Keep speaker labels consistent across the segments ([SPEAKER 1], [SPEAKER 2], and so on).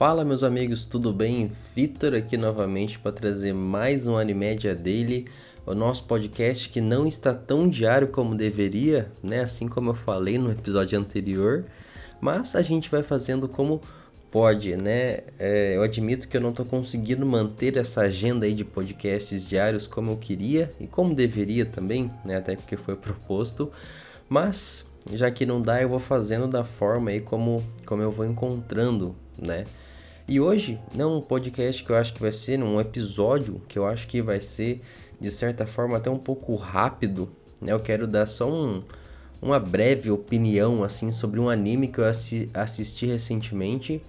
[SPEAKER 1] Fala meus amigos, tudo bem? Vitor aqui novamente para trazer mais um Animédia Daily, o nosso podcast que não está tão diário como deveria, né? Assim como eu falei no episódio anterior, mas a gente vai fazendo como pode, né? É, eu admito que eu não estou conseguindo manter essa agenda aí de podcasts diários como eu queria e como deveria também, né? Até porque foi proposto, mas já que não dá, eu vou fazendo da forma aí como, como eu vou encontrando, né? E hoje, não um podcast que eu acho que vai ser, um episódio que eu acho que vai ser, de certa forma, até um pouco rápido, né? Eu quero dar só um, uma breve opinião, assim, sobre um anime que eu assi assisti recentemente,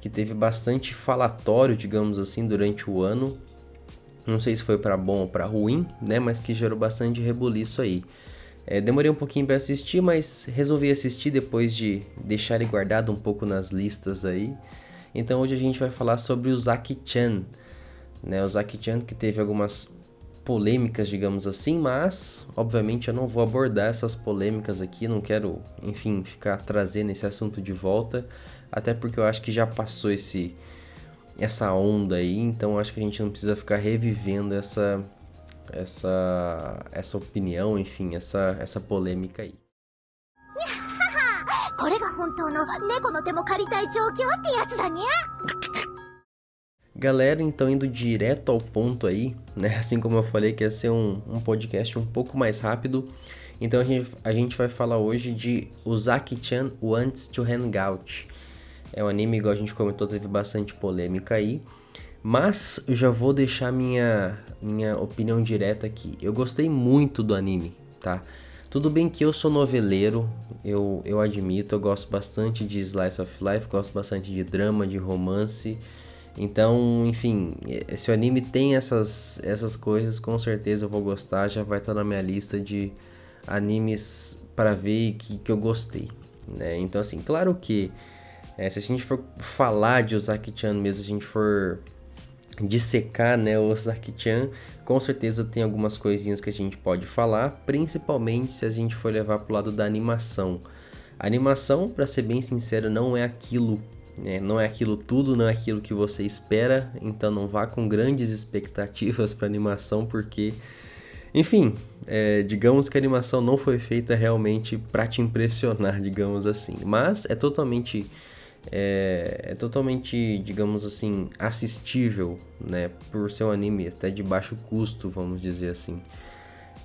[SPEAKER 1] que teve bastante falatório, digamos assim, durante o ano. Não sei se foi para bom ou para ruim, né? Mas que gerou bastante rebuliço aí. É, demorei um pouquinho para assistir, mas resolvi assistir depois de deixar ele guardado um pouco nas listas aí. Então hoje a gente vai falar sobre o Zaki-chan. Né? O Zaki-chan que teve algumas polêmicas, digamos assim, mas obviamente eu não vou abordar essas polêmicas aqui, não quero, enfim, ficar trazendo esse assunto de volta, até porque eu acho que já passou esse essa onda aí, então acho que a gente não precisa ficar revivendo essa essa, essa opinião, enfim, essa, essa polêmica aí. Galera, então indo direto ao ponto aí, né? Assim como eu falei que ia ser um, um podcast um pouco mais rápido, então a gente, a gente vai falar hoje de Uzaki-chan Wants to Hangout. É um anime, igual a gente comentou, teve bastante polêmica aí. Mas já vou deixar minha, minha opinião direta aqui. Eu gostei muito do anime, tá? Tudo bem que eu sou noveleiro, eu, eu admito, eu gosto bastante de Slice of Life, gosto bastante de drama, de romance. Então, enfim, se o anime tem essas, essas coisas, com certeza eu vou gostar, já vai estar na minha lista de animes para ver que, que eu gostei. Né? Então, assim, claro que é, se a gente for falar de Ozaki-chan mesmo, se a gente for dissecar né, o Saki-chan, com certeza tem algumas coisinhas que a gente pode falar, principalmente se a gente for levar para o lado da animação. A animação, para ser bem sincero, não é aquilo, né? não é aquilo tudo, não é aquilo que você espera, então não vá com grandes expectativas para animação, porque, enfim, é, digamos que a animação não foi feita realmente para te impressionar, digamos assim, mas é totalmente é, é, totalmente, digamos assim, assistível, né? Por ser um anime até de baixo custo, vamos dizer assim.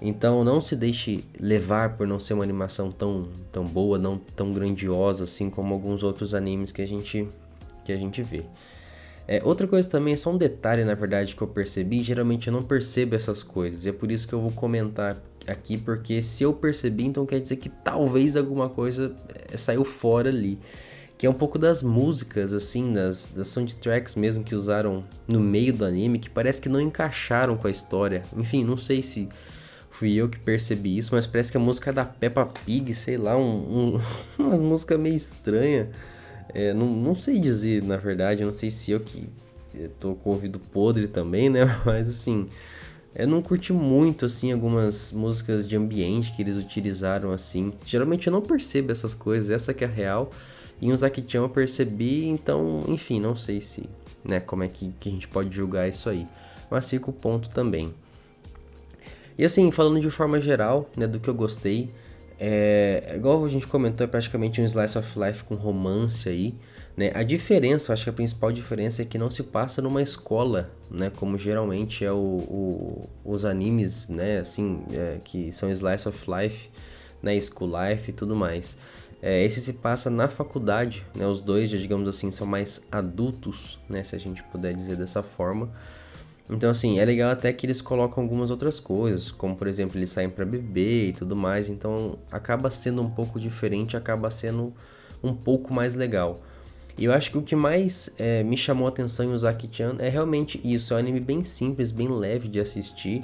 [SPEAKER 1] Então não se deixe levar por não ser uma animação tão, tão boa, não tão grandiosa assim como alguns outros animes que a gente, que a gente vê. É, outra coisa também, só um detalhe na verdade que eu percebi, geralmente eu não percebo essas coisas, e é por isso que eu vou comentar aqui, porque se eu percebi, então quer dizer que talvez alguma coisa é, saiu fora ali que é um pouco das músicas, assim, das, das soundtracks mesmo que usaram no meio do anime, que parece que não encaixaram com a história. Enfim, não sei se fui eu que percebi isso, mas parece que a música é da Peppa Pig, sei lá, um, um, umas meio estranha. É, não, não sei dizer, na verdade, não sei se eu que tô com o ouvido podre também, né? Mas assim, eu não curti muito, assim, algumas músicas de ambiente que eles utilizaram, assim. Geralmente eu não percebo essas coisas, essa que é a real. Em Uzaki-chan eu percebi, então, enfim, não sei se, né, como é que, que a gente pode julgar isso aí. Mas fica o ponto também. E assim, falando de forma geral, né, do que eu gostei, é, igual a gente comentou, é praticamente um slice of life com romance aí, né? A diferença, eu acho que a principal diferença é que não se passa numa escola, né? Como geralmente é o, o os animes, né? Assim, é, que são slice of life, né? School life e tudo mais. É, esse se passa na faculdade, né? Os dois, já, digamos assim, são mais adultos, né? Se a gente puder dizer dessa forma. Então, assim, é legal até que eles colocam algumas outras coisas, como por exemplo, eles saem para beber e tudo mais. Então, acaba sendo um pouco diferente, acaba sendo um pouco mais legal. E eu acho que o que mais é, me chamou a atenção em Uzaki-chan é realmente isso. É um anime bem simples, bem leve de assistir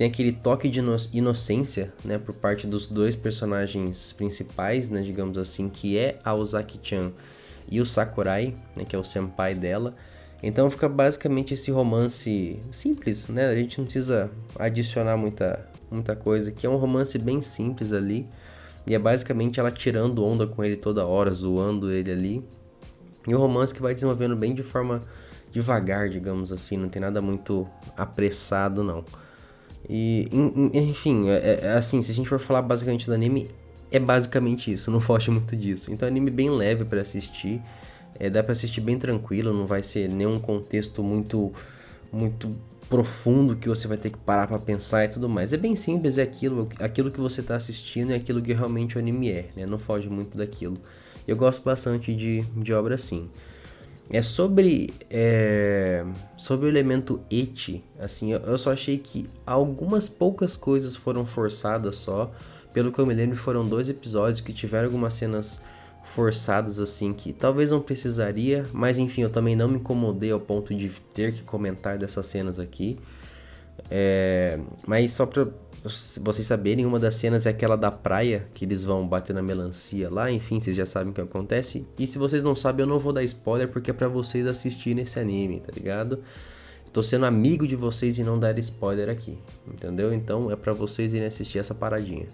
[SPEAKER 1] tem aquele toque de inocência, né, por parte dos dois personagens principais, né, digamos assim, que é a Ozaki-chan e o Sakurai, né, que é o senpai dela. Então fica basicamente esse romance simples, né? A gente não precisa adicionar muita, muita coisa, que é um romance bem simples ali. E é basicamente ela tirando onda com ele toda hora, zoando ele ali. E o romance que vai desenvolvendo bem de forma devagar, digamos assim, não tem nada muito apressado não. E, enfim, é, é, assim, se a gente for falar basicamente do anime, é basicamente isso, não foge muito disso. Então, é um anime bem leve para assistir, é, dá para assistir bem tranquilo, não vai ser nenhum contexto muito, muito profundo que você vai ter que parar para pensar e tudo mais. É bem simples, é aquilo, aquilo que você tá assistindo é aquilo que realmente o anime é, né? Não foge muito daquilo. Eu gosto bastante de, de obra assim. É sobre é, sobre o elemento eti, assim, eu, eu só achei que algumas poucas coisas foram forçadas só. Pelo que eu me lembro, foram dois episódios que tiveram algumas cenas forçadas assim que talvez não precisaria, mas enfim, eu também não me incomodei ao ponto de ter que comentar dessas cenas aqui. É, mas só para vocês saberem, uma das cenas é aquela da praia, que eles vão bater na melancia lá, enfim, vocês já sabem o que acontece. E se vocês não sabem, eu não vou dar spoiler porque é para vocês assistirem esse anime, tá ligado? Tô sendo amigo de vocês e não dar spoiler aqui, entendeu? Então é para vocês irem assistir essa paradinha.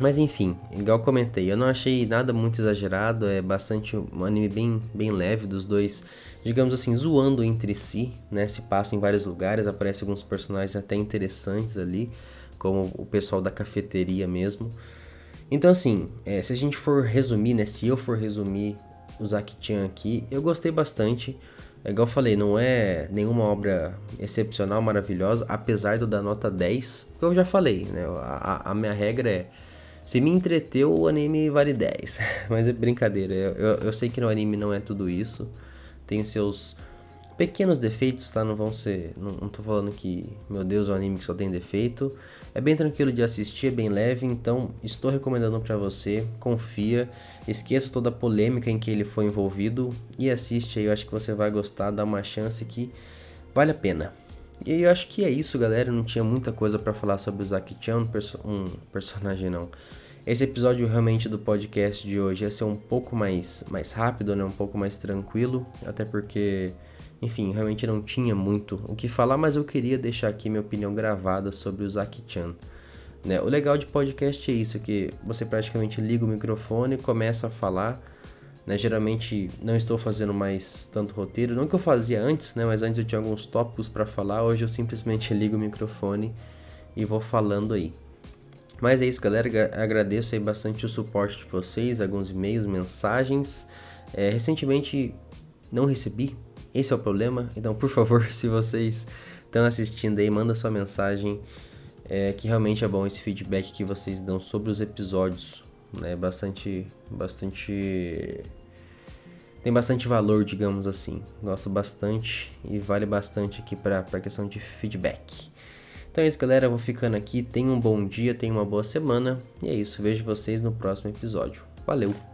[SPEAKER 1] Mas enfim, igual comentei, eu não achei nada muito exagerado, é bastante um anime bem, bem leve dos dois, digamos assim, zoando entre si, né? Se passa em vários lugares, aparecem alguns personagens até interessantes ali, como o pessoal da cafeteria mesmo. Então assim, é, se a gente for resumir, né? Se eu for resumir o Zaki-chan aqui, eu gostei bastante. É igual eu falei, não é nenhuma obra excepcional, maravilhosa, apesar do da nota 10, que eu já falei, né? A, a minha regra é se me entreteu, o anime vale 10. Mas é brincadeira, eu, eu, sei que no anime não é tudo isso. Tem seus pequenos defeitos, tá? Não vão ser. Não, não tô falando que, meu Deus, é um anime que só tem defeito. É bem tranquilo de assistir, é bem leve, então estou recomendando para você. Confia, esqueça toda a polêmica em que ele foi envolvido e assiste aí. Eu acho que você vai gostar, dá uma chance que vale a pena. E eu acho que é isso, galera. Não tinha muita coisa para falar sobre o Zaki-chan, um, perso um, personagem não. Esse episódio realmente do podcast de hoje ia ser um pouco mais, mais rápido, né? Um pouco mais tranquilo, até porque, enfim, realmente não tinha muito o que falar, mas eu queria deixar aqui minha opinião gravada sobre o Zaki-chan. Né? O legal de podcast é isso, que você praticamente liga o microfone, começa a falar né? Geralmente não estou fazendo mais tanto roteiro, não que eu fazia antes, né? Mas antes eu tinha alguns tópicos para falar, hoje eu simplesmente ligo o microfone e vou falando aí. Mas é isso, galera. Agradeço aí bastante o suporte de vocês, alguns e-mails, mensagens. É, recentemente não recebi, esse é o problema. Então, por favor, se vocês estão assistindo aí, manda sua mensagem. É, que realmente é bom esse feedback que vocês dão sobre os episódios. Né? Bastante, bastante tem bastante valor, digamos assim. Gosto bastante e vale bastante aqui para a questão de feedback. Então é isso, galera. Eu vou ficando aqui. Tenham um bom dia, tenham uma boa semana. E é isso. Vejo vocês no próximo episódio. Valeu!